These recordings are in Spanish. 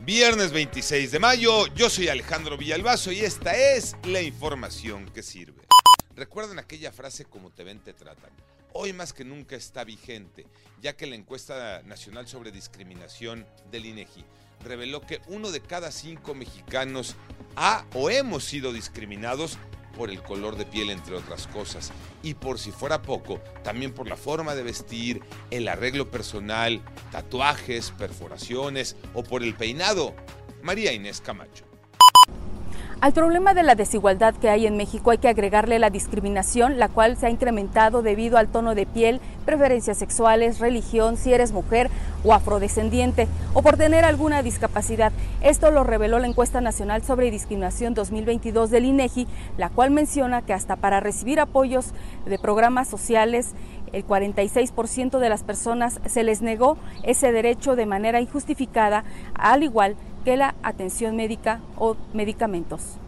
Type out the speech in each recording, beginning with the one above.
Viernes 26 de mayo, yo soy Alejandro Villalbazo y esta es la información que sirve. Recuerden aquella frase como te ven, te tratan. Hoy más que nunca está vigente, ya que la encuesta nacional sobre discriminación del INEGI reveló que uno de cada cinco mexicanos ha o hemos sido discriminados por el color de piel, entre otras cosas. Y por si fuera poco, también por la forma de vestir, el arreglo personal, tatuajes, perforaciones o por el peinado. María Inés Camacho. Al problema de la desigualdad que hay en México hay que agregarle la discriminación, la cual se ha incrementado debido al tono de piel, preferencias sexuales, religión, si eres mujer o afrodescendiente, o por tener alguna discapacidad. Esto lo reveló la encuesta nacional sobre discriminación 2022 del INEGI, la cual menciona que hasta para recibir apoyos de programas sociales, el 46% de las personas se les negó ese derecho de manera injustificada, al igual que la atención médica o medicamentos.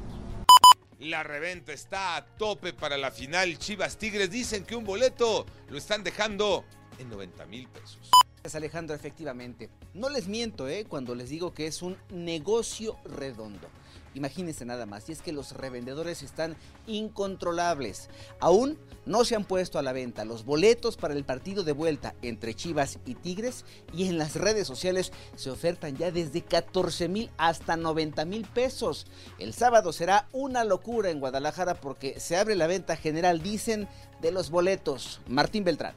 La reventa está a tope para la final. Chivas Tigres dicen que un boleto lo están dejando en 90 mil pesos. Gracias Alejandro, efectivamente. No les miento, ¿eh? Cuando les digo que es un negocio redondo. Imagínense nada más, y es que los revendedores están incontrolables. Aún no se han puesto a la venta los boletos para el partido de vuelta entre Chivas y Tigres y en las redes sociales se ofertan ya desde 14 mil hasta 90 mil pesos. El sábado será una locura en Guadalajara porque se abre la venta general, dicen, de los boletos. Martín Beltrán.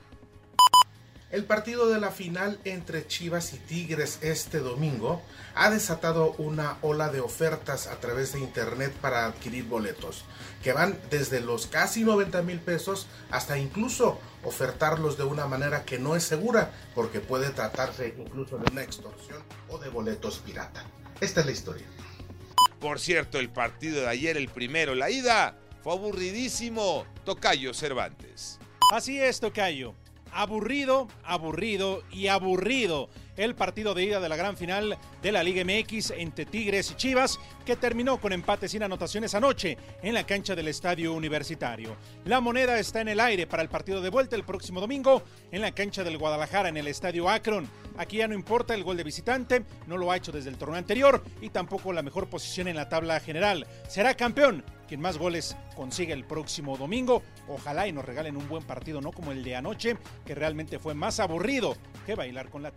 El partido de la final entre Chivas y Tigres este domingo ha desatado una ola de ofertas a través de internet para adquirir boletos, que van desde los casi 90 mil pesos hasta incluso ofertarlos de una manera que no es segura, porque puede tratarse incluso de una extorsión o de boletos pirata. Esta es la historia. Por cierto, el partido de ayer, el primero, la ida, fue aburridísimo. Tocayo Cervantes. Así es, Tocayo aburrido, aburrido y aburrido el partido de ida de la gran final de la Liga MX entre Tigres y Chivas, que terminó con empate sin anotaciones anoche en la cancha del Estadio Universitario. La moneda está en el aire para el partido de vuelta el próximo domingo en la cancha del Guadalajara en el Estadio Akron. Aquí ya no importa el gol de visitante, no lo ha hecho desde el torneo anterior y tampoco la mejor posición en la tabla general. Será campeón quien más goles consiga el próximo domingo. Ojalá y nos regalen un buen partido, no como el de anoche, que realmente fue más aburrido que bailar con la.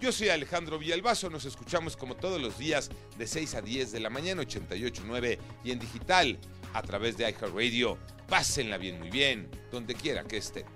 Yo soy Alejandro Villalbazo, nos escuchamos como todos los días de 6 a 10 de la mañana 88.9 y en digital a través de iHeartRadio. Pásenla bien, muy bien, donde quiera que estén.